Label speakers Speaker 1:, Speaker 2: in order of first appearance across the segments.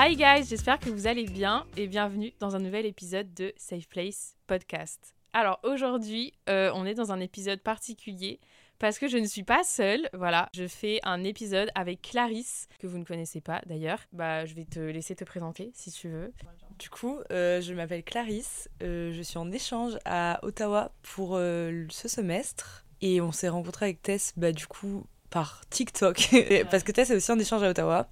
Speaker 1: Hi guys, j'espère que vous allez bien et bienvenue dans un nouvel épisode de Safe Place Podcast. Alors aujourd'hui, euh, on est dans un épisode particulier parce que je ne suis pas seule. Voilà, je fais un épisode avec Clarisse, que vous ne connaissez pas d'ailleurs. Bah, je vais te laisser te présenter si tu veux.
Speaker 2: Du coup, euh, je m'appelle Clarisse, euh, je suis en échange à Ottawa pour ce semestre et on s'est rencontré avec Tess, bah, du coup, par TikTok, parce que Tess est aussi en échange à Ottawa.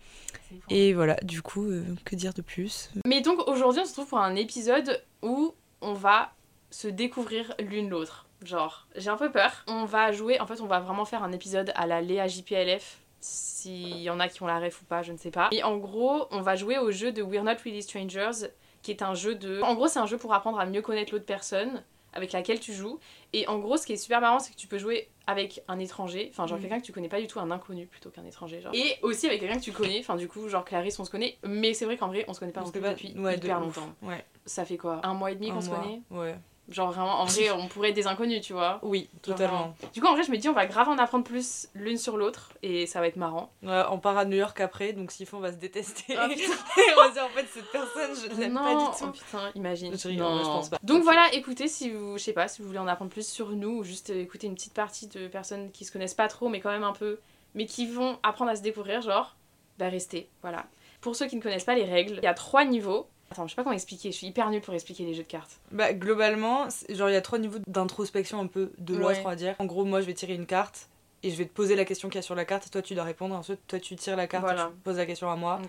Speaker 2: Et voilà, du coup, euh, que dire de plus?
Speaker 1: Mais donc aujourd'hui, on se retrouve pour un épisode où on va se découvrir l'une l'autre. Genre, j'ai un peu peur. On va jouer, en fait, on va vraiment faire un épisode à la Léa JPLF. S'il y en a qui ont la ref ou pas, je ne sais pas. Et en gros, on va jouer au jeu de We're Not Really Strangers, qui est un jeu de. En gros, c'est un jeu pour apprendre à mieux connaître l'autre personne avec laquelle tu joues. Et en gros, ce qui est super marrant, c'est que tu peux jouer avec un étranger, enfin genre
Speaker 2: Mhm.
Speaker 1: quelqu'un que tu connais pas du tout, un inconnu plutôt qu'un étranger. Genre. Et aussi avec quelqu'un que tu connais, enfin du coup, genre Clarisse, on se connaît, mais c'est vrai qu'en vrai, on se connaît pas
Speaker 2: On se connaît
Speaker 1: depuis
Speaker 2: pas- ouais,
Speaker 1: hyper longtemps.
Speaker 2: Ouais,
Speaker 1: Ça fait quoi Un mois et demi qu'on se
Speaker 2: mois.
Speaker 1: connaît?
Speaker 2: Ouais.
Speaker 1: Genre vraiment, en vrai, on pourrait être des inconnus, tu vois.
Speaker 2: Oui,
Speaker 1: Genre,
Speaker 2: totalement.
Speaker 1: Du coup, en vrai, je me dis, on va grave en apprendre plus l'une sur l'autre et ça va être marrant.
Speaker 2: Ouais, on part à New York après, donc s'il faut, on va se détester.
Speaker 1: Oh, putain.
Speaker 2: et on va dire, en fait, cette personne, je ne l'aime pas
Speaker 1: Non,
Speaker 2: du
Speaker 1: oh
Speaker 2: tout.
Speaker 1: putain, imagine.
Speaker 2: Je rigole,
Speaker 1: Non.
Speaker 2: je pense pas.
Speaker 1: Donc voilà, écoutez, si vous, je sais pas, si vous voulez en apprendre plus sur nous ou juste euh, écouter une petite partie de personnes qui se connaissent pas trop, mais quand même un peu, mais qui vont apprendre à se découvrir, genre, bah restez, voilà. Pour ceux qui ne connaissent pas les règles, il y a trois niveaux. Attends, je sais pas comment expliquer, je suis hyper nulle pour expliquer les jeux de cartes.
Speaker 2: Bah, globalement, genre, il y a trois niveaux d'introspection un peu de
Speaker 1: Ouais.
Speaker 2: on va dire. En gros, moi, je vais tirer une carte et je vais te poser la question qu'il y a sur la carte et toi, tu dois répondre. Ensuite, toi, tu tires la carte
Speaker 1: Voilà.
Speaker 2: et tu poses la question à moi.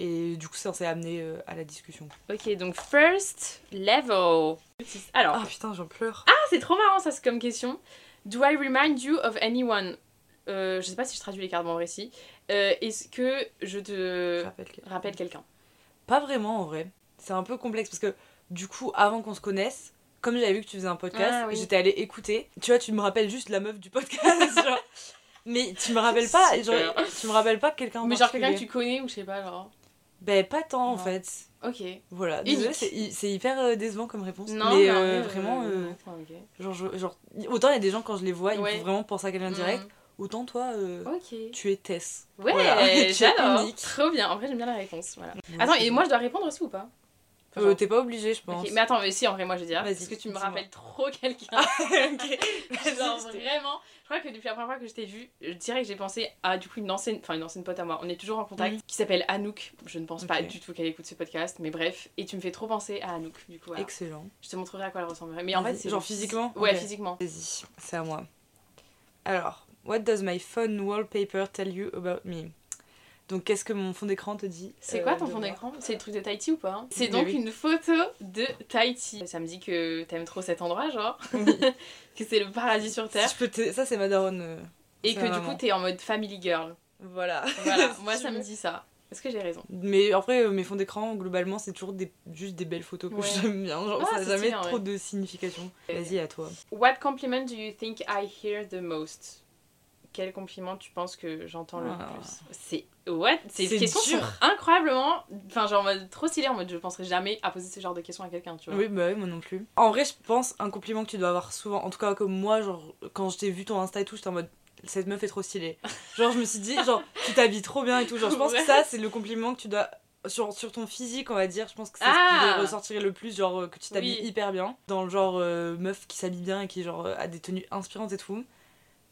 Speaker 2: Et du coup, ça s'est amené euh, à la discussion.
Speaker 1: Ok, donc first level. Alors,
Speaker 2: Ah putain, j'en pleure.
Speaker 1: Ah, c'est trop marrant ça, c'est comme question. Do I remind you of anyone? Euh, Je sais pas si je traduis les cartes, bon, en vrai, si. Euh, Est-ce que je te
Speaker 2: Je rappelle
Speaker 1: rappelle quelqu'un?
Speaker 2: Pas vraiment en vrai. C'est un peu complexe parce que du coup, avant qu'on se connaisse, comme j'avais vu que tu faisais un podcast,
Speaker 1: Ah, oui.
Speaker 2: j'étais allée écouter. Tu vois, tu me rappelles juste la meuf du podcast, genre. Mais tu me rappelles pas,
Speaker 1: Super.
Speaker 2: genre, tu me rappelles pas quelqu'un en
Speaker 1: Mais genre quelqu'un que tu connais ou je sais pas, genre.
Speaker 2: Ben pas tant en fait.
Speaker 1: Ok.
Speaker 2: Voilà, c'est hy- c'est hyper euh, décevant comme réponse.
Speaker 1: Non,
Speaker 2: mais euh,
Speaker 1: vrai,
Speaker 2: vraiment,
Speaker 1: euh,
Speaker 2: genre, autant il y a des gens quand je les vois, ils
Speaker 1: Ouais.
Speaker 2: font vraiment penser à quelqu'un direct,
Speaker 1: Mm.
Speaker 2: Autant toi, euh, tu es Tess.
Speaker 1: Ouais,
Speaker 2: Voilà.
Speaker 1: J'adore. Trop bien. En vrai, j'aime bien la réponse. Voilà. Attends, et moi, je dois répondre aussi ou pas? Enfin,
Speaker 2: Euh, T'es pas obligé, je pense.
Speaker 1: Mais attends, mais si, en vrai, moi, je vais dire.
Speaker 2: Vas-y,
Speaker 1: Parce que tu me rappelles trop quelqu'un.
Speaker 2: ok.
Speaker 1: Genre vraiment, je crois que depuis la première fois que je t'ai vu, je dirais que j'ai pensé à du coup une ancienne, enfin une ancienne pote à moi. On est toujours en contact, qui s'appelle Anouk. Je ne pense pas du tout qu'elle écoute ce podcast, mais bref. Et tu me fais trop penser à Anouk, du coup. Voilà.
Speaker 2: Excellent.
Speaker 1: Je te montrerai à quoi elle ressemblerait. Mais en fait, c'est
Speaker 2: genre physiquement
Speaker 1: Ouais, physiquement.
Speaker 2: Vas-y, c'est à moi. Alors, what does my phone wallpaper tell you about me? Donc, qu'est-ce que mon fond d'écran te dit
Speaker 1: C'est
Speaker 2: euh,
Speaker 1: quoi ton
Speaker 2: de
Speaker 1: fond d'écran? C'est le truc de Tahiti ou pas? Hein C'est donc
Speaker 2: oui.
Speaker 1: une photo de Tahiti. Ça me dit que t'aimes trop cet endroit, genre. que c'est le paradis sur
Speaker 2: Si
Speaker 1: Terre.
Speaker 2: je peux te- Ça, c'est ma daronne. euh,
Speaker 1: Et que du coup, t'es en mode family girl.
Speaker 2: Voilà.
Speaker 1: Voilà, moi ça me dit ça. Est-ce que j'ai raison?
Speaker 2: Mais après, euh, mes fonds d'écran, globalement, c'est toujours des... juste des belles photos que
Speaker 1: Ouais.
Speaker 2: j'aime bien. Genre,
Speaker 1: Ah,
Speaker 2: ça n'a jamais trop de signification.
Speaker 1: Euh,
Speaker 2: Vas-y, à toi.
Speaker 1: What compliment do you think I hear the most? Quel compliment tu penses que j'entends le
Speaker 2: Ah.
Speaker 1: plus C'est what Ces
Speaker 2: C'est
Speaker 1: questions
Speaker 2: dur.
Speaker 1: sont incroyablement, enfin genre en mode trop stylé en mode je penserais jamais à poser ce genre de questions à quelqu'un, tu vois.
Speaker 2: Oui, bah oui, moi non plus. En vrai, je pense un compliment que tu dois avoir souvent, en tout cas comme moi, genre quand je t'ai vu ton Insta et tout, j'étais en mode cette meuf est trop stylée. Genre je me suis dit, genre tu t'habilles trop bien et tout. Genre je pense
Speaker 1: Ouais.
Speaker 2: que ça, c'est le compliment que tu dois. Sur, sur ton physique, on va dire, je pense que c'est ce
Speaker 1: Ah
Speaker 2: qui ressortirait le plus, genre euh, que tu t'habilles
Speaker 1: Oui.
Speaker 2: hyper bien. Dans le genre euh, meuf qui s'habille bien et qui genre euh, a des tenues inspirantes et tout.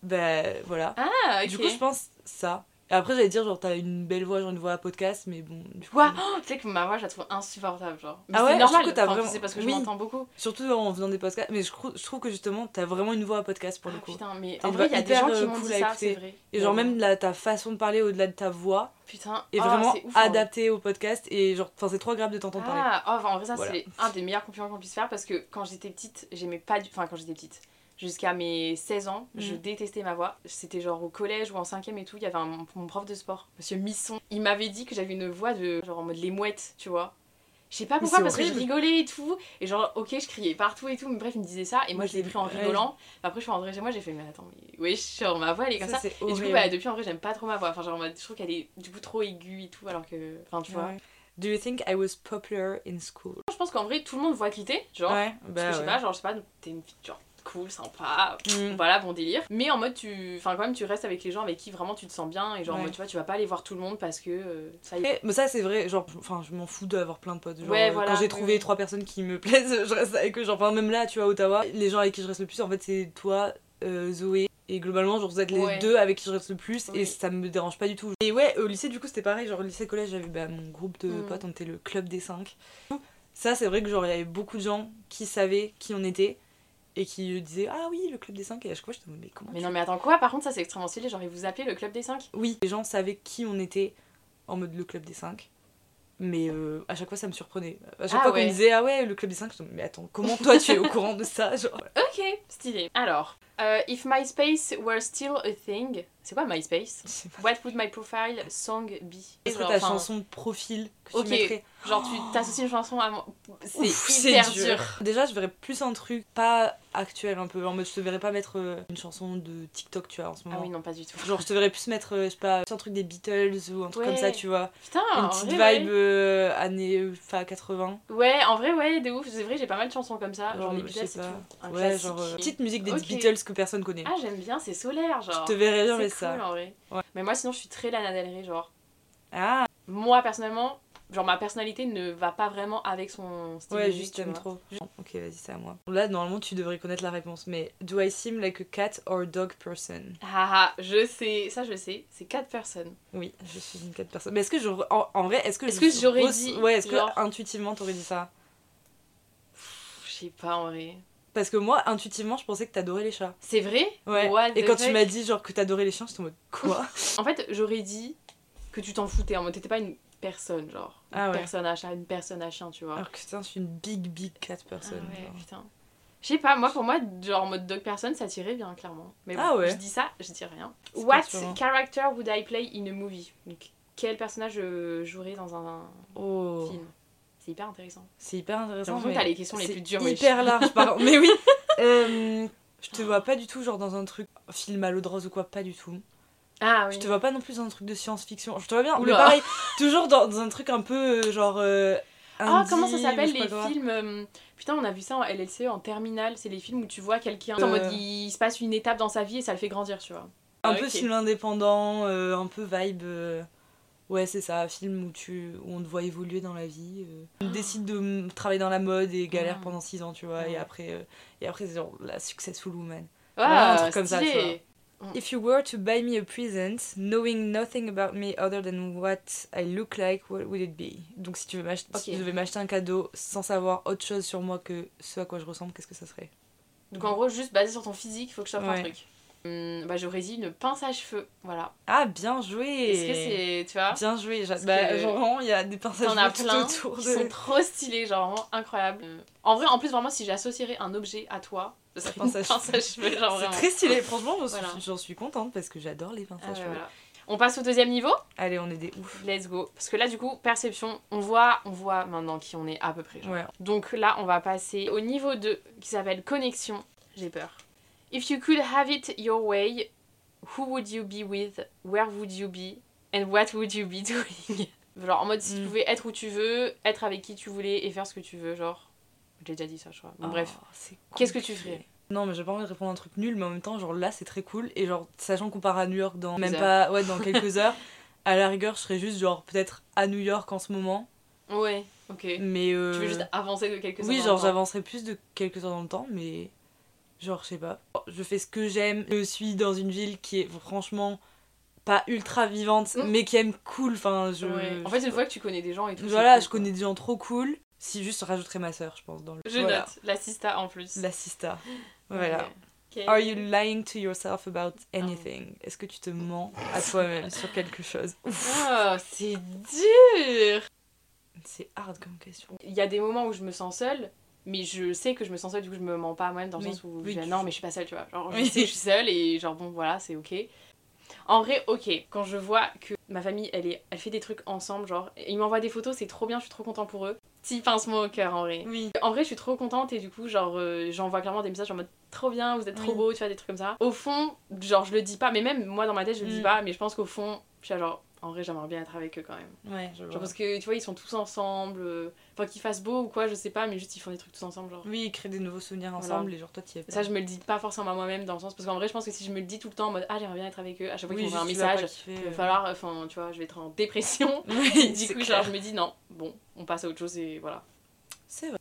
Speaker 2: Bah voilà.
Speaker 1: Ah, ok.
Speaker 2: Du coup, je pense ça. Et après, j'allais dire, genre, t'as une belle voix, genre une voix à podcast, mais bon, du coup.
Speaker 1: Quoi Oh, Tu sais que ma voix, je la trouve insupportable, genre. Mais
Speaker 2: Ah ouais,
Speaker 1: c'est
Speaker 2: je
Speaker 1: normal,
Speaker 2: trouve que t'as
Speaker 1: enfin,
Speaker 2: vraiment-
Speaker 1: C'est parce que
Speaker 2: oui.
Speaker 1: je m'entends beaucoup.
Speaker 2: Surtout en faisant des podcasts. Mais je, trouve- je trouve que justement, t'as vraiment une voix à podcast pour le
Speaker 1: Ah,
Speaker 2: coup.
Speaker 1: putain, mais en vrai, il y a des gens qui
Speaker 2: euh,
Speaker 1: m'ont
Speaker 2: cool
Speaker 1: dit ça, c'est vrai.
Speaker 2: Et genre, même la, ta façon de parler au-delà de ta voix
Speaker 1: Putain,
Speaker 2: est
Speaker 1: oh,
Speaker 2: vraiment
Speaker 1: c'est ouf, hein.
Speaker 2: adaptée au podcast. Et genre, enfin, c'est trop agréable de t'entendre parler.
Speaker 1: Ah, oh, en vrai, ça,
Speaker 2: Voilà.
Speaker 1: c'est un des meilleurs compliments qu'on puisse faire parce que quand j'étais petite, j'aimais pas du. Enfin, quand j'étais petite, jusqu'à mes 16 ans, je
Speaker 2: Mhm.
Speaker 1: détestais ma voix. C'était genre au collège ou en 5ème et tout, il y avait un, mon prof de sport, monsieur Misson. Il m'avait dit que j'avais une voix de. genre en mode les mouettes, tu vois. Je sais pas pourquoi, parce que je rigolais et tout. Et genre, ok, je criais partout et tout, mais bref, il me disait ça. Et moi, je l'ai pris en rigolant. Après, je suis rentrée chez moi, j'ai fait, mais attends, mais wesh, genre ma voix, elle est comme ça. Et du coup, bah, depuis, en vrai, j'aime pas trop ma voix. Enfin, genre, je trouve qu'elle est du coup trop aiguë et tout, alors que. Enfin, tu vois.
Speaker 2: Do you think I was popular in school?
Speaker 1: Je pense qu'en vrai, tout le monde voit qui t'es, genre.
Speaker 2: Ouais,
Speaker 1: Parce
Speaker 2: bah
Speaker 1: que je sais
Speaker 2: ouais.
Speaker 1: pas, genre, je sais pas, t'es une fille, genre, cool, sympa,
Speaker 2: Mm.
Speaker 1: voilà, bon délire. Mais en mode, tu. Enfin, quand même, tu restes avec les gens avec qui vraiment tu te sens bien. Et genre, en
Speaker 2: Ouais.
Speaker 1: mode, tu vois, tu vas pas aller voir tout le monde parce que. euh, ça y est.
Speaker 2: Mais ça c'est vrai, genre, enfin je m'en fous d'avoir plein de potes. Genre,
Speaker 1: Ouais,
Speaker 2: euh,
Speaker 1: voilà,
Speaker 2: quand j'ai trouvé trois personnes qui me plaisent, je reste avec eux. Genre, enfin, même là, tu vois, à Ottawa, les gens avec qui je reste le plus, en fait, c'est toi, euh, Zoé. Et globalement, genre, vous êtes les
Speaker 1: Ouais.
Speaker 2: deux avec qui je reste le plus et ça me dérange pas du tout. Et ouais, au lycée, du coup, c'était pareil. Genre, au lycée-collège, j'avais bah, mon groupe de
Speaker 1: Mm.
Speaker 2: potes, on était le club des cinq. Ça, c'est vrai que genre, il y avait beaucoup de gens qui savaient qui on était et qui disaient Ah oui, le club des cinq. Et à chaque fois, en mode, mais comment
Speaker 1: Mais non, mais attends, quoi? Par contre, ça c'est extrêmement stylé. Genre, ils vous appelaient le club des 5
Speaker 2: oui, les gens savaient qui on était en mode le club des 5. Mais euh, à chaque fois, ça me surprenait. À chaque
Speaker 1: Ah
Speaker 2: fois qu'on me disait Ah ouais, le club des 5, je me disais, mais attends, comment toi tu es au courant de ça genre?
Speaker 1: Ok, stylé. Alors, euh, if MySpace were still a thing, c'est quoi MySpace? What would my profile song be?
Speaker 2: Est-ce que ta
Speaker 1: enfin,
Speaker 2: chanson de profil que
Speaker 1: ok,
Speaker 2: tu mettrais?
Speaker 1: Genre, tu t'associes une chanson à moi. C'est hyper dur.
Speaker 2: Déjà, je verrais plus un truc pas actuel un peu. En mode, je te verrais pas mettre euh, une chanson de TikTok, tu vois, en ce
Speaker 1: Ah
Speaker 2: moment.
Speaker 1: oui, non, pas du tout.
Speaker 2: Genre, je te verrais plus mettre, euh, je sais pas, un truc des Beatles ou un truc comme ça, tu vois.
Speaker 1: Putain,
Speaker 2: une petite
Speaker 1: vrai,
Speaker 2: vibe
Speaker 1: ouais.
Speaker 2: euh, années enfin, 80.
Speaker 1: Ouais, en vrai, ouais, de ouf. C'est vrai, j'ai pas mal de chansons comme ça. Genre,
Speaker 2: Genre,
Speaker 1: les
Speaker 2: je
Speaker 1: Beatles
Speaker 2: pas.
Speaker 1: tout. Un
Speaker 2: Ouais. Genre, euh, petite musique des. Beatles que personne connaît.
Speaker 1: Ah, j'aime bien, c'est solaire, genre.
Speaker 2: je te verrais bien
Speaker 1: C'est
Speaker 2: mettre ça.
Speaker 1: cool, en vrai.
Speaker 2: Ouais.
Speaker 1: Mais moi, sinon, je suis très Lana Del Rey, genre.
Speaker 2: Ah,
Speaker 1: Moi, personnellement, genre, ma personnalité ne va pas vraiment avec son style
Speaker 2: ouais, juste
Speaker 1: vois.
Speaker 2: trop. Ok, vas-y, c'est à moi. Là, normalement, tu devrais connaître la réponse, mais do I seem like a cat or dog person?
Speaker 1: Ah, ah, je sais, ça je sais, c'est 4 personnes.
Speaker 2: Oui, je suis une cat person. Mais est-ce que je. En, en vrai, est-ce que.
Speaker 1: Est-ce que j'aurais dit,
Speaker 2: Ouais, est-ce que intuitivement t'aurais dit ça?
Speaker 1: Je sais pas en vrai.
Speaker 2: Parce que moi, intuitivement, je pensais que t'adorais les chats.
Speaker 1: C'est vrai?
Speaker 2: Ouais.
Speaker 1: What
Speaker 2: Et quand tu m'as dit, genre, que t'adorais les chiens, j'étais en mode quoi?
Speaker 1: En fait, j'aurais dit que tu t'en foutais, en mode t'étais pas une personne, genre. Une
Speaker 2: Ah ouais.
Speaker 1: personne à chat, une personne à chien, tu vois.
Speaker 2: Alors que putain, je suis une big, big cat
Speaker 1: Ah
Speaker 2: person.
Speaker 1: ouais,
Speaker 2: genre.
Speaker 1: putain. Je sais pas, moi pour moi, genre en mode dog person, ça tirait bien, clairement. Mais bon,
Speaker 2: Ah ouais.
Speaker 1: je dis ça, je dis rien. What character would I play in a movie? Donc, quel personnage je jouerais dans un
Speaker 2: Oh,
Speaker 1: film? C'est hyper intéressant.
Speaker 2: c'est hyper
Speaker 1: J'ai
Speaker 2: intéressant. mais
Speaker 1: t'as les questions les plus dures.
Speaker 2: Hyper large, pardon. mais oui. Euh, je te vois pas du tout, genre, dans un truc film à l'eau de rose ou quoi, pas du tout.
Speaker 1: Ah oui.
Speaker 2: Je te vois pas non plus dans un truc de science-fiction. Je te vois bien, mais
Speaker 1: Oula.
Speaker 2: pareil, toujours dans, dans un truc un peu euh, genre. euh,
Speaker 1: Ah, comment ça s'appelle les films euh, Putain, on a vu ça en LLC en terminale. C'est les films où tu vois quelqu'un en mode il se passe une étape dans sa vie et ça le fait grandir, tu vois.
Speaker 2: Un peu film indépendant, un peu vibe. Ouais, c'est ça, film où, tu... où on te voit évoluer dans la vie. euh. On décide de m- travailler dans la mode et galère
Speaker 1: Ah.
Speaker 2: pendant 6 ans, tu vois. Et après, euh, et après c'est genre la successful woman.
Speaker 1: Ouais,
Speaker 2: un truc comme ça, tu. If you were to buy me a present, knowing nothing about me other than what I look like, what would it be? Donc si tu, veux si tu devais m'acheter un cadeau sans savoir autre chose sur moi que ce à quoi je ressemble, qu'est-ce que ça serait?
Speaker 1: Donc en gros, juste basé sur ton physique, il faut que je t'offre un truc. Hum, bah j'aurais dit une pince à cheveux, voilà.
Speaker 2: Ah, bien joué
Speaker 1: Est-ce que c'est, tu vois
Speaker 2: Bien joué,
Speaker 1: Parce
Speaker 2: bah,
Speaker 1: que
Speaker 2: genre vraiment, il y a des pinces à cheveux tout
Speaker 1: plein
Speaker 2: autour
Speaker 1: qui
Speaker 2: de...
Speaker 1: sont trop stylés, genre vraiment incroyables. En vrai, en plus, vraiment, si j'associerais un objet à toi, ce serait
Speaker 2: pince à
Speaker 1: pince à cheveux, genre
Speaker 2: C'est très stylé, franchement, j'en suis,
Speaker 1: Voilà.
Speaker 2: j'en suis contente parce que j'adore les pinces
Speaker 1: Ah
Speaker 2: à
Speaker 1: ouais,
Speaker 2: cheveux.
Speaker 1: voilà. On passe au deuxième niveau
Speaker 2: Allez, on est des ouf.
Speaker 1: Let's go. Parce que là, du coup, perception, on voit, on voit maintenant qui on est à peu près. genre.
Speaker 2: Ouais.
Speaker 1: Donc là, on va passer au niveau 2 qui s'appelle connexion. J'ai peur. If you could have it your way, Who would you be with? Where would you be? And what would you be doing? Genre en mode si tu
Speaker 2: Mm.
Speaker 1: pouvais être où tu veux, être avec qui tu voulais et faire ce que tu veux, genre. J'ai déjà dit ça, je crois. Bon, bref.
Speaker 2: Oh, c'est
Speaker 1: Qu'est-ce que tu ferais?
Speaker 2: Non, mais j'ai pas envie de répondre à un truc nul, mais en même temps, genre là, c'est très cool. Et genre, sachant qu'on part à New York dans même pas, ouais, dans quelques heures, à la rigueur, je serais juste genre peut-être à New York en ce moment.
Speaker 1: Ouais, ok.
Speaker 2: Mais euh,
Speaker 1: Tu veux juste avancer de quelques
Speaker 2: oui,
Speaker 1: heures dans
Speaker 2: genre
Speaker 1: le temps.
Speaker 2: j'avancerai plus de quelques heures dans le temps, mais genre je sais pas. Je fais ce que j'aime. Je suis dans une ville qui est franchement pas ultra vivante,
Speaker 1: Mm.
Speaker 2: mais qui aime cool. Enfin, je.
Speaker 1: Ouais. En fait, une fois que tu connais des gens et tout.
Speaker 2: voilà,
Speaker 1: cool,
Speaker 2: je
Speaker 1: quoi.
Speaker 2: connais des gens trop cool. Si juste rajouterais ma soeur, je pense dans le.
Speaker 1: Je
Speaker 2: Voilà.
Speaker 1: note. La sista en plus.
Speaker 2: La sista. Voilà.
Speaker 1: Ok.
Speaker 2: Are you lying to yourself about anything? Est-ce que tu te mens à toi-même sur quelque chose?
Speaker 1: Ah, c'est dur
Speaker 2: C'est hard comme question.
Speaker 1: Il y a des moments où je me sens seule, mais je sais que je me sens seule, du coup je me mens pas à moi-même dans le
Speaker 2: Oui.
Speaker 1: sens où
Speaker 2: Oui,
Speaker 1: je dis, non mais je suis pas seule, tu vois. Genre je sais que je suis seule et genre bon voilà, c'est ok. En vrai, ok, quand je vois que ma famille elle, est, elle fait des trucs ensemble, genre, ils m'envoient des photos, c'est trop bien, je suis trop contente pour eux. Petit pincement au cœur en vrai.
Speaker 2: Oui.
Speaker 1: En vrai, je suis trop contente et du coup, genre, euh, j'envoie clairement des messages en mode trop bien, vous êtes trop
Speaker 2: Oui.
Speaker 1: beau, tu vois, des trucs comme ça. Au fond, genre, je le dis pas, mais même moi dans ma tête, je le dis
Speaker 2: Mm.
Speaker 1: pas, mais je pense qu'au fond, je suis genre, en vrai, j'aimerais bien être avec eux quand même.
Speaker 2: Ouais, je vois.
Speaker 1: Genre parce que tu vois, ils sont tous ensemble. euh, Enfin, qu'ils fassent beau ou quoi, je sais pas, mais juste ils font des trucs tous ensemble. Genre.
Speaker 2: Oui, créer des nouveaux souvenirs
Speaker 1: Voilà.
Speaker 2: ensemble et genre toi t'y es pas.
Speaker 1: Ça, je me le dis pas forcément à moi-même dans le sens. Parce qu'en vrai, je pense que si je me le dis tout le temps en mode Ah, j'aimerais bien être avec eux, à chaque fois
Speaker 2: oui,
Speaker 1: qu'ils m'envoient un
Speaker 2: tu
Speaker 1: message, il va
Speaker 2: euh.
Speaker 1: falloir. Enfin, tu vois, je vais être en dépression.
Speaker 2: Oui,
Speaker 1: du
Speaker 2: c'est
Speaker 1: coup,
Speaker 2: clair.
Speaker 1: genre, je me dis Non, bon, on passe à autre chose et voilà.
Speaker 2: C'est vrai.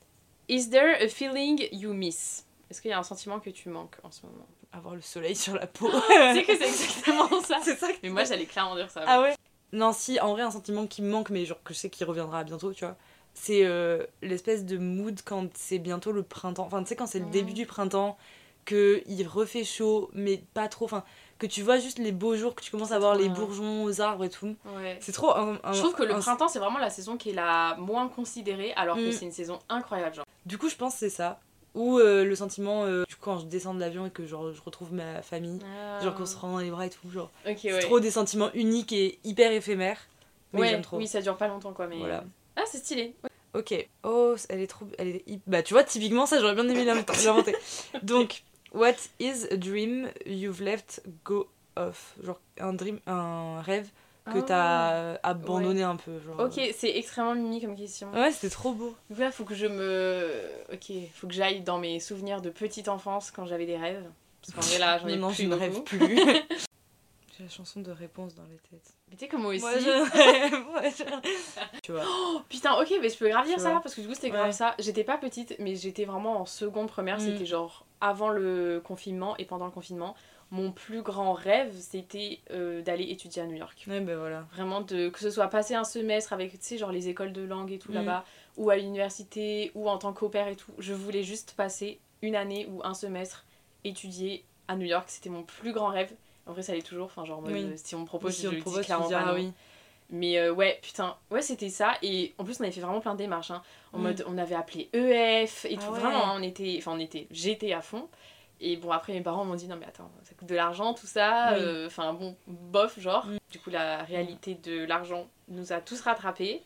Speaker 1: Is there a feeling you miss? Est-ce qu'il y a un sentiment que tu manques en ce moment?
Speaker 2: Avoir le soleil sur la peau.
Speaker 1: Tu sais que c'est exactement ça.
Speaker 2: c'est ça que
Speaker 1: Mais moi, j'allais clairement dire ça.
Speaker 2: Ah ouais? Non, si, en vrai, un sentiment qui me manque, mais genre que je sais qu'il reviendra bientôt, tu vois. C'est euh, l'espèce de mood quand c'est bientôt le printemps. Enfin, tu sais, quand c'est le début du printemps, que il refait chaud, mais pas trop. Enfin, que tu vois juste les beaux jours, que tu commences à voir les
Speaker 1: bien.
Speaker 2: bourgeons aux arbres et tout.
Speaker 1: Ouais.
Speaker 2: C'est trop un, un-
Speaker 1: Je trouve que le
Speaker 2: un-
Speaker 1: printemps, c'est vraiment la saison qui est la moins considérée, alors que
Speaker 2: Mm.
Speaker 1: c'est une saison incroyable. Genre.
Speaker 2: Du coup, je pense que c'est ça. Ou euh, le sentiment, euh, du coup, quand je descends de l'avion et que genre, je retrouve ma famille, genre qu'on se rend dans les bras et tout. Genre, c'est
Speaker 1: ouais.
Speaker 2: trop des sentiments uniques et hyper éphémères. Mais
Speaker 1: ouais,
Speaker 2: j'aime trop.
Speaker 1: oui, ça dure pas longtemps quoi, mais.
Speaker 2: Voilà.
Speaker 1: Ah, c'est stylé.
Speaker 2: Ok. Oh, elle est trop. Elle est... Bah, tu vois, typiquement, ça, j'aurais bien aimé l'inventer-. Donc, what is a dream you've left go of Genre, un dream, un rêve que
Speaker 1: Ah.
Speaker 2: t'as abandonné un peu. Genre...
Speaker 1: Ok, c'est extrêmement mimi comme question.
Speaker 2: Ouais, c'était trop beau.
Speaker 1: Donc là, faut que je me. Ok, faut que j'aille dans mes souvenirs de petite enfance quand j'avais des rêves. Parce qu'en vrai, là, j'en ai
Speaker 2: non,
Speaker 1: plus
Speaker 2: je ne rêve plus. J'ai la chanson de réponse dans la tête.
Speaker 1: Mais tu sais, comme moi aussi.
Speaker 2: Moi, je rêve. moi, je- Tu vois.
Speaker 1: Oh, putain, ok, mais je peux grave dire
Speaker 2: Tu
Speaker 1: ça,
Speaker 2: vois.
Speaker 1: parce que du coup, c'était grave
Speaker 2: Ouais.
Speaker 1: ça. J'étais pas petite, mais j'étais vraiment en seconde première.
Speaker 2: Mm.
Speaker 1: C'était genre avant le confinement et pendant le confinement. Mon plus grand rêve, c'était euh, d'aller étudier à New York.
Speaker 2: Ouais, ben voilà.
Speaker 1: Vraiment, de, que ce soit passer un semestre avec, tu sais, genre les écoles de langue et tout
Speaker 2: Mm.
Speaker 1: là-bas, ou à l'université, ou en tant pair et tout. Je voulais juste passer une année ou un semestre étudier à New York. C'était mon plus grand rêve. En vrai, ça l'est toujours. Enfin, genre,
Speaker 2: Oui.
Speaker 1: euh, si on me propose,
Speaker 2: si
Speaker 1: je
Speaker 2: on
Speaker 1: le
Speaker 2: propose,
Speaker 1: clairement pas
Speaker 2: oui.
Speaker 1: Mais euh, ouais, putain, ouais, c'était ça. Et en plus, on avait fait vraiment plein de démarches. hein. En
Speaker 2: Mm.
Speaker 1: mode, on avait appelé EF et
Speaker 2: Ah
Speaker 1: tout.
Speaker 2: ouais.
Speaker 1: Vraiment, hein, on était, enfin, on était, j'étais à fond. Et bon, après, mes parents m'ont dit, non, mais attends, ça coûte de l'argent, tout ça.
Speaker 2: Oui.
Speaker 1: euh, Enfin, bon, bof, genre.
Speaker 2: Mm.
Speaker 1: Du coup, la réalité de l'argent nous a tous rattrapés.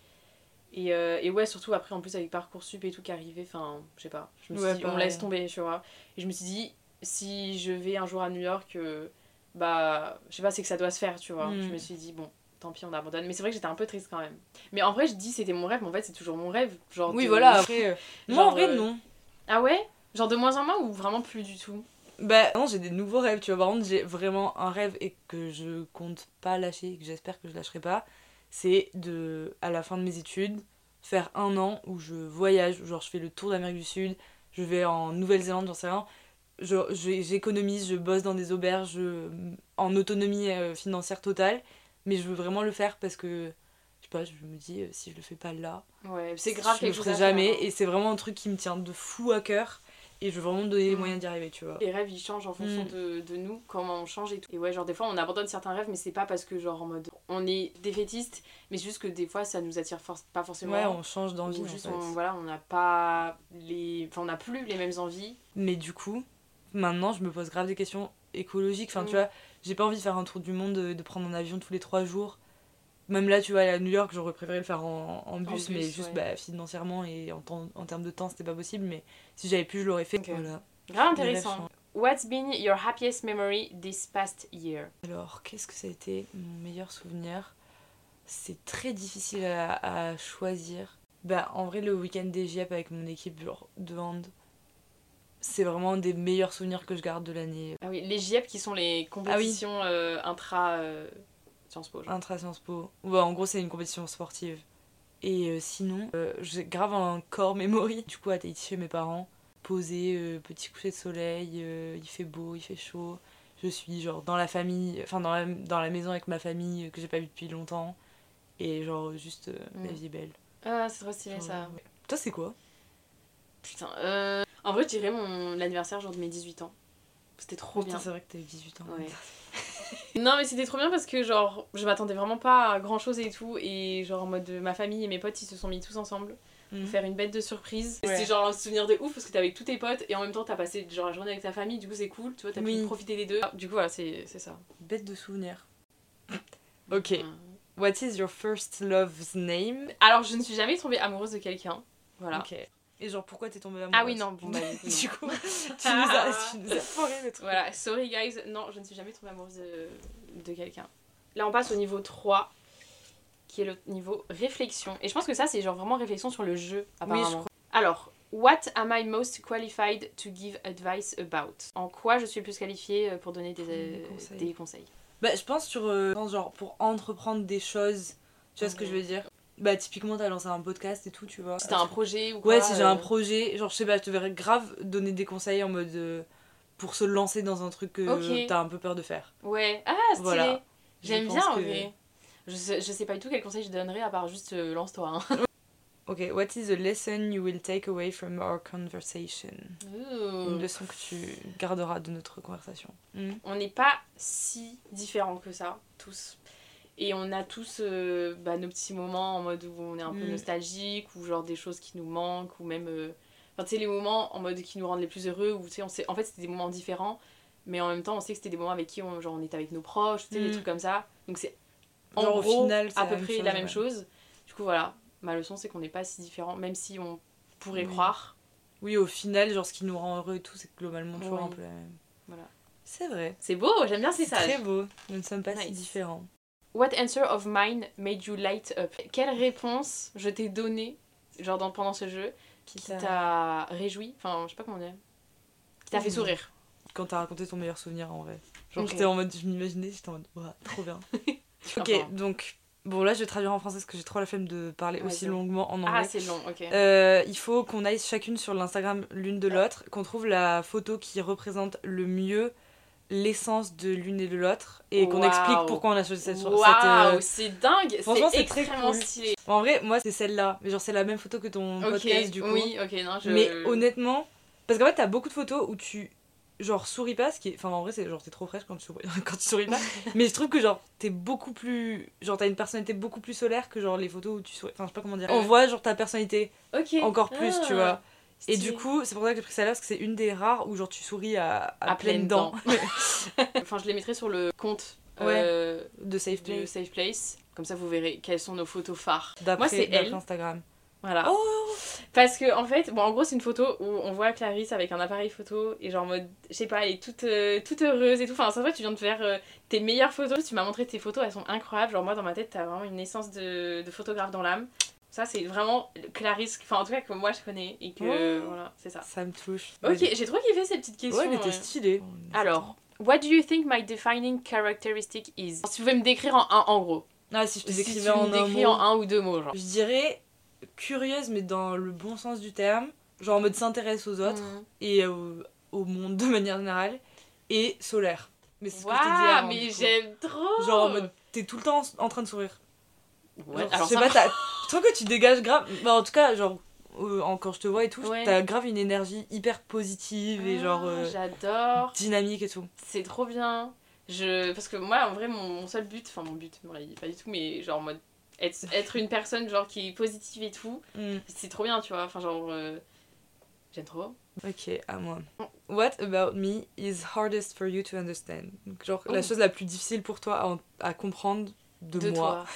Speaker 1: Et, euh, et ouais, surtout après, en plus, avec Parcoursup et tout qui arrivait, enfin, je sais pas. Je me suis
Speaker 2: Ouais,
Speaker 1: dit, on laisse tomber, tu vois. Et je me suis dit, si je vais un jour à New York, euh, bah, je sais pas, c'est que ça doit se faire, tu vois.
Speaker 2: Mm.
Speaker 1: Je me suis dit, bon, tant pis, on abandonne. Mais c'est vrai que j'étais un peu triste quand même. Mais en vrai, je dis c'était mon rêve, mais en fait, c'est toujours mon rêve. Genre
Speaker 2: Oui,
Speaker 1: de-
Speaker 2: voilà, après. Moi,
Speaker 1: Genre,
Speaker 2: en vrai,
Speaker 1: euh,
Speaker 2: non.
Speaker 1: Ah ouais? Genre de moins en moins ou vraiment plus du tout?
Speaker 2: Bah non, j'ai des nouveaux rêves, tu vois. Par contre, j'ai vraiment un rêve et que je compte pas lâcher, et que j'espère que je lâcherai pas. C'est de, à la fin de mes études, faire un an où je voyage, genre je fais le tour d'Amérique du Sud, je vais en Nouvelle-Zélande, j'en sais rien. Je- je- J'économise, je bosse dans des auberges je- en autonomie euh, financière totale, mais je veux vraiment le faire parce que, je sais pas, je me dis, euh, si je le fais pas là,
Speaker 1: Ouais, c'est grave
Speaker 2: je le ferai
Speaker 1: faire,
Speaker 2: jamais.
Speaker 1: hein.
Speaker 2: Et c'est vraiment un truc qui me tient de fou à cœur. Et je veux vraiment me donner les
Speaker 1: Mm.
Speaker 2: moyens d'y arriver, tu vois.
Speaker 1: Les rêves ils changent en fonction
Speaker 2: Mm.
Speaker 1: de, de nous, comment on change et tout. Et ouais, genre des fois on abandonne certains rêves, mais c'est pas parce que genre en mode on est défaitiste, mais c'est juste que des fois ça nous attire for- pas forcément.
Speaker 2: Ouais, on change d'envie.
Speaker 1: Ou
Speaker 2: en
Speaker 1: juste
Speaker 2: fait.
Speaker 1: on, voilà, on n'a pas les. Enfin, on n'a plus les mêmes envies.
Speaker 2: Mais du coup, maintenant, je me pose grave des questions écologiques. Enfin,
Speaker 1: Mm.
Speaker 2: tu vois, j'ai pas envie de faire un tour du monde, de, de prendre un avion tous les trois jours. Même là, tu vois, à New York, j'aurais préféré le faire en, en bus,
Speaker 1: bus,
Speaker 2: mais juste
Speaker 1: ouais.
Speaker 2: bah, financièrement et en, temps- en termes de temps, c'était pas possible. Mais si j'avais pu, je l'aurais fait.
Speaker 1: Ok.
Speaker 2: Voilà.
Speaker 1: Grave intéressant. What's been your happiest memory this past year?
Speaker 2: Alors, qu'est-ce que ça a été mon meilleur souvenir? C'est très difficile à, à choisir. Bah, en vrai, le week-end des JEP avec mon équipe de hand, c'est vraiment des meilleurs souvenirs que je garde de l'année.
Speaker 1: Ah oui, les JEP qui sont les compétitions euh, intra euh, Sciences Po. genre.
Speaker 2: Intra Sciences Po. Ouais, en gros, c'est une compétition sportive. Et euh, sinon, euh, j'ai grave un corps memory. Du coup, à Tahiti chez mes parents, posé, euh, petit coucher de soleil, euh, il fait beau, il fait chaud. Je suis genre dans la famille, enfin dans la, dans la maison avec ma famille que j'ai pas vue depuis longtemps. Et genre, juste, euh, la
Speaker 1: Mm.
Speaker 2: vie est belle.
Speaker 1: Ah, c'est trop stylé
Speaker 2: Genre,
Speaker 1: ça.
Speaker 2: ouais. Toi, c'est quoi?
Speaker 1: Putain. En vrai, je dirais mon l'anniversaire genre de mes 18 ans. C'était trop
Speaker 2: Putain,
Speaker 1: bien.
Speaker 2: c'est vrai que eu 18 ans.
Speaker 1: Ouais. Non mais c'était trop bien parce que genre je m'attendais vraiment pas à grand chose et tout et genre en mode ma famille et mes potes ils se sont mis tous ensemble
Speaker 2: Mhm.
Speaker 1: pour faire une bête de surprise.
Speaker 2: Ouais.
Speaker 1: C'était genre un souvenir de ouf parce que t'es avec tous tes potes et en même temps t'as passé genre la journée avec ta famille du coup c'est cool tu vois t'as
Speaker 2: Oui.
Speaker 1: pu profiter des deux. Du coup voilà c'est c'est ça.
Speaker 2: Bête de souvenir. Ok. What is your first love's name?
Speaker 1: Alors je ne suis jamais tombée amoureuse de quelqu'un. Voilà.
Speaker 2: Ok. Et genre, pourquoi t'es tombée amoureuse
Speaker 1: Ah oui non bon bah du coup, non.
Speaker 2: du coup, tu nous as, tu nous as foiré le truc.
Speaker 1: Voilà, sorry guys, non, je ne suis jamais tombée amoureuse de, de quelqu'un. Là, on passe au niveau 3, qui est le niveau réflexion. Et je pense que ça, c'est genre vraiment réflexion sur le jeu, apparemment.
Speaker 2: je crois.
Speaker 1: Alors, what am I most qualified to give advice about? En quoi je suis le plus qualifiée euh, pour donner des,
Speaker 2: Des
Speaker 1: euh,
Speaker 2: conseils.
Speaker 1: des conseils?
Speaker 2: Bah, je pense sur. euh, je pense genre, pour entreprendre des choses, tu vois ce que je veux dire? Bah, typiquement, t'as lancé un podcast et tout, tu vois.
Speaker 1: Si t'as un projet ou quoi
Speaker 2: Ouais, si j'ai un
Speaker 1: euh,
Speaker 2: projet, genre, je sais pas, je te verrais grave donner des conseils en mode. euh, pour se lancer dans un truc que t'as un peu peur de faire.
Speaker 1: Ouais, ah, stylé
Speaker 2: Voilà.
Speaker 1: J'aime bien, en
Speaker 2: que-
Speaker 1: vrai. Je sais, je sais pas du tout quel conseil je donnerais à part juste euh, lance-toi. Hein.
Speaker 2: Ok, what is the lesson you will take away from our conversation? Une leçon que tu garderas de notre conversation. Hmm?
Speaker 1: on n'est pas si différents que ça, tous. Et on a tous euh, bah, nos petits moments en mode où on est un peu
Speaker 2: Mm.
Speaker 1: nostalgique, ou genre des choses qui nous manquent, ou même. euh, Enfin, tu sais, les moments en mode qui nous rendent les plus heureux, où tu sais, on sait. En fait, c'était des moments différents, mais en même temps, on sait que c'était des moments avec qui on, genre, on était avec nos proches, tu sais, des
Speaker 2: Mm.
Speaker 1: trucs comme ça. Donc, c'est en
Speaker 2: Genre, au
Speaker 1: gros
Speaker 2: final,
Speaker 1: à peu près
Speaker 2: chose,
Speaker 1: la même
Speaker 2: ouais.
Speaker 1: chose. Du coup, voilà. Ma leçon, c'est qu'on n'est pas si différents, même si on pourrait
Speaker 2: Oui.
Speaker 1: croire.
Speaker 2: Oui, au final, genre, ce qui nous rend heureux et tout, c'est globalement toujours
Speaker 1: Oui.
Speaker 2: un peu la même.
Speaker 1: Voilà.
Speaker 2: C'est vrai.
Speaker 1: C'est beau, j'aime bien ces
Speaker 2: C'est
Speaker 1: sages.
Speaker 2: très beau. Nous ne sommes pas si différents.
Speaker 1: What answer of mine made you light up Quelle réponse je t'ai donnée genre dans, pendant ce jeu qui t'a réjoui? Enfin, je sais pas comment dire. Qui t'a fait sourire.
Speaker 2: Quand t'as raconté ton meilleur souvenir en vrai. Genre,
Speaker 1: Ok.
Speaker 2: j'étais en mode, je m'imaginais, j'étais en mode, trop bien. ok,
Speaker 1: Enfin.
Speaker 2: donc, bon, là, je vais traduire en français parce que j'ai trop la flemme de parler aussi longuement en
Speaker 1: Ah,
Speaker 2: anglais.
Speaker 1: c'est long, ok.
Speaker 2: Euh, il faut qu'on aille chacune sur l'Instagram l'une de l'autre, qu'on trouve la photo qui représente le mieux l'essence de l'une et de l'autre et qu'on explique pourquoi on a choisi cette. cette,
Speaker 1: Waouh,
Speaker 2: euh,
Speaker 1: c'est dingue
Speaker 2: Franchement,
Speaker 1: C'est
Speaker 2: très
Speaker 1: extrêmement
Speaker 2: cool.
Speaker 1: stylé.
Speaker 2: En vrai, moi, c'est celle-là. Mais genre, c'est la même photo que ton
Speaker 1: Ok,
Speaker 2: podcast du coup.
Speaker 1: oui, ok, non, je...
Speaker 2: Mais honnêtement, parce qu'en fait, t'as beaucoup de photos où tu genre souris pas, ce qui est... enfin en vrai c'est genre t'es trop fraîche quand tu souris, quand tu souris pas. mais je trouve que genre t'es beaucoup plus, genre t'as une personnalité beaucoup plus solaire que genre les photos où tu souris. Enfin je sais pas comment dire. On voit genre ta personnalité encore plus, tu
Speaker 1: Ah,
Speaker 2: vois. Et du coup, c'est pour ça que j'ai pris celle-là parce que c'est une des rares où genre tu souris à, à,
Speaker 1: À
Speaker 2: pleines
Speaker 1: pleines
Speaker 2: dents
Speaker 1: Enfin, je les mettrai sur le compte
Speaker 2: Ouais.
Speaker 1: euh,
Speaker 2: de Safe
Speaker 1: de
Speaker 2: Place
Speaker 1: Safe Place. Comme ça, vous verrez quelles sont nos photos phares. Moi, c'est elle.
Speaker 2: Instagram.
Speaker 1: Voilà.
Speaker 2: Oh
Speaker 1: Parce que, en fait, bon, en gros, c'est une photo où on voit Clarisse avec un appareil photo et genre en mode, je sais pas, elle est toute, euh, toute heureuse et tout. Enfin, c'est vrai, tu viens de faire euh, tes meilleures photos. Tu m'as montré tes photos, elles sont incroyables. Genre, moi, dans ma tête, t'as vraiment une essence de, de photographe dans l'âme. Ça, c'est vraiment Clarisse, enfin, en tout cas, que moi je connais et que,
Speaker 2: Oh.
Speaker 1: voilà, c'est ça.
Speaker 2: Ça me touche.
Speaker 1: Ok, j'ai trop kiffé ces petites questions.
Speaker 2: Ouais, elle était
Speaker 1: ouais.
Speaker 2: stylée.
Speaker 1: Alors, what do you think my defining characteristic is? Si tu pouvais me décrire en un, en gros.
Speaker 2: Ah, si je te
Speaker 1: Si
Speaker 2: décrivais
Speaker 1: tu
Speaker 2: en
Speaker 1: me
Speaker 2: un
Speaker 1: décris
Speaker 2: mot.
Speaker 1: en un ou deux mots, genre.
Speaker 2: Je dirais curieuse, mais dans le bon sens du terme. Genre en mode s'intéresse aux autres
Speaker 1: Mhm.
Speaker 2: et au, au monde de manière générale. Et solaire. Mais c'est ce que je
Speaker 1: Waouh,
Speaker 2: avant,
Speaker 1: mais j'aime trop
Speaker 2: Genre en mode, t'es tout le temps en train de sourire.
Speaker 1: Ouais,
Speaker 2: Genre,
Speaker 1: alors
Speaker 2: je sais
Speaker 1: ça
Speaker 2: pas, je trouve que tu dégages grave. Bah, en tout cas, genre, euh, quand je te vois et tout,
Speaker 1: Ouais.
Speaker 2: t'as grave une énergie hyper positive et genre
Speaker 1: Ah,
Speaker 2: euh,
Speaker 1: J'adore.
Speaker 2: dynamique et tout.
Speaker 1: C'est trop bien. Je... Parce que moi, en vrai, mon, seul but, enfin mon but, bon, pas du tout, mais genre en mode être, être une personne genre qui est positive et tout,
Speaker 2: Mm.
Speaker 1: c'est trop bien, tu vois. Enfin, genre, euh, j'aime trop.
Speaker 2: Ok, à moi. What about me is hardest for you to understand? Donc, genre, la chose la plus difficile pour toi à, à comprendre de,
Speaker 1: De,
Speaker 2: moi.
Speaker 1: toi.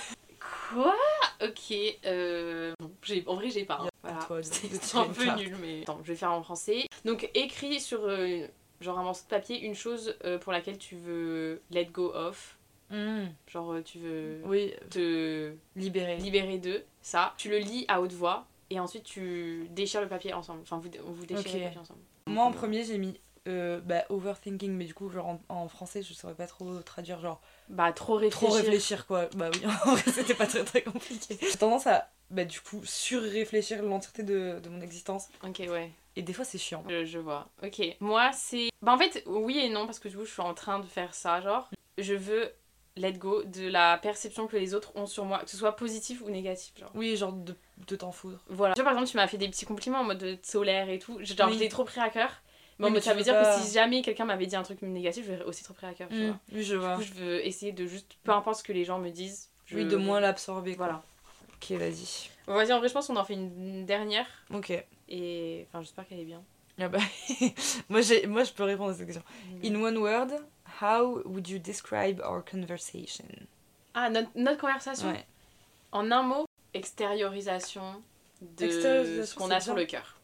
Speaker 1: Quoi? Ok. Euh... bon, j'ai- en vrai, j'ai pas. hein. Voilà. C'est un peu nul, mais. Attends, je vais faire en français. Donc, écrit sur euh, genre un morceau de papier, une chose euh, pour laquelle tu veux let go of. Genre, euh, tu veux
Speaker 2: Oui,
Speaker 1: te
Speaker 2: libéré.
Speaker 1: libérer d'eux, ça. Tu le lis à haute voix et ensuite tu déchires le papier ensemble. Enfin, vous, vous déchirez le papier ensemble.
Speaker 2: Moi en premier j'ai mis euh, bah, overthinking, mais du coup genre en, en français je saurais pas trop traduire genre
Speaker 1: Bah, trop réfléchir.
Speaker 2: trop réfléchir quoi. Bah oui, en vrai c'était pas très très compliqué. J'ai tendance à bah du coup sur-réfléchir l'entièreté de, de mon existence
Speaker 1: Ok, ouais.
Speaker 2: et des fois c'est chiant.
Speaker 1: Je, je vois. Ok. Moi, c'est. Bah, en fait, oui et non, parce que du coup, je suis en train de faire ça. Genre, je veux let go de la perception que les autres ont sur moi, que ce soit positif ou négatif. Genre.
Speaker 2: Oui, genre de, de t'en foudre.
Speaker 1: Voilà. Tu vois, par exemple, tu m'as fait des petits compliments en mode de solaire et tout. Genre,
Speaker 2: Oui.
Speaker 1: je l'ai trop pris à cœur. Mais, en
Speaker 2: mais
Speaker 1: ça veut dire
Speaker 2: pas-
Speaker 1: que si jamais quelqu'un m'avait dit un truc négatif, je l'aurais aussi trop pris à cœur. Tu vois.
Speaker 2: oui, je
Speaker 1: Du
Speaker 2: vois.
Speaker 1: coup, je veux essayer de juste. Peu importe ce que les gens me disent. Je...
Speaker 2: Oui, de moins l'absorber.
Speaker 1: Voilà.
Speaker 2: Ok, vas-y.
Speaker 1: Bon, Vas-y, en vrai, je pense qu'on en fait une dernière.
Speaker 2: Ok.
Speaker 1: Et. Enfin, j'espère qu'elle est bien.
Speaker 2: Ah bah, moi, j'ai- moi je peux répondre à cette question. In one word, how would you describe our conversation?
Speaker 1: Ah, notre, notre conversation?
Speaker 2: Ouais.
Speaker 1: En un mot, extériorisation de
Speaker 2: Extériorisation,
Speaker 1: ce qu'on a sur le cœur.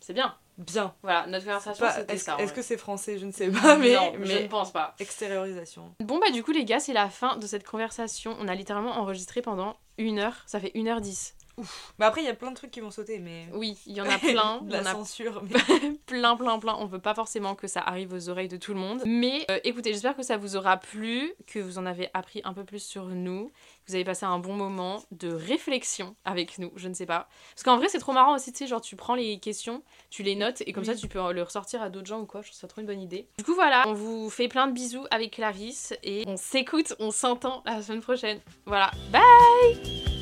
Speaker 1: C'est bien.
Speaker 2: Bien.
Speaker 1: Voilà, notre conversation, c'était
Speaker 2: Est-ce
Speaker 1: ça.
Speaker 2: est-ce que c'est français Je ne sais pas, mais,
Speaker 1: non, je ne pense pas.
Speaker 2: extériorisation.
Speaker 1: Bon, bah, du coup, les gars, c'est la fin de cette conversation. On a littéralement enregistré pendant une heure. Ça fait 1h10.
Speaker 2: Bah après, il y a plein de trucs qui vont sauter, mais.
Speaker 1: Oui, il y en a plein.
Speaker 2: de la
Speaker 1: a
Speaker 2: censure. mais-
Speaker 1: plein, plein, plein. On veut pas forcément que ça arrive aux oreilles de tout le monde. Mais euh, écoutez, j'espère que ça vous aura plu, que vous en avez appris un peu plus sur nous, que vous avez passé un bon moment de réflexion avec nous, je ne sais pas. Parce qu'en vrai, c'est trop marrant aussi, tu sais, genre tu prends les questions, tu les notes et comme ça tu peux le ressortir à d'autres gens ou quoi. Je trouve ça trop une bonne idée. Du coup, voilà, on vous fait plein de bisous avec Clarisse et on s'écoute, on s'entend la semaine prochaine. Voilà, bye!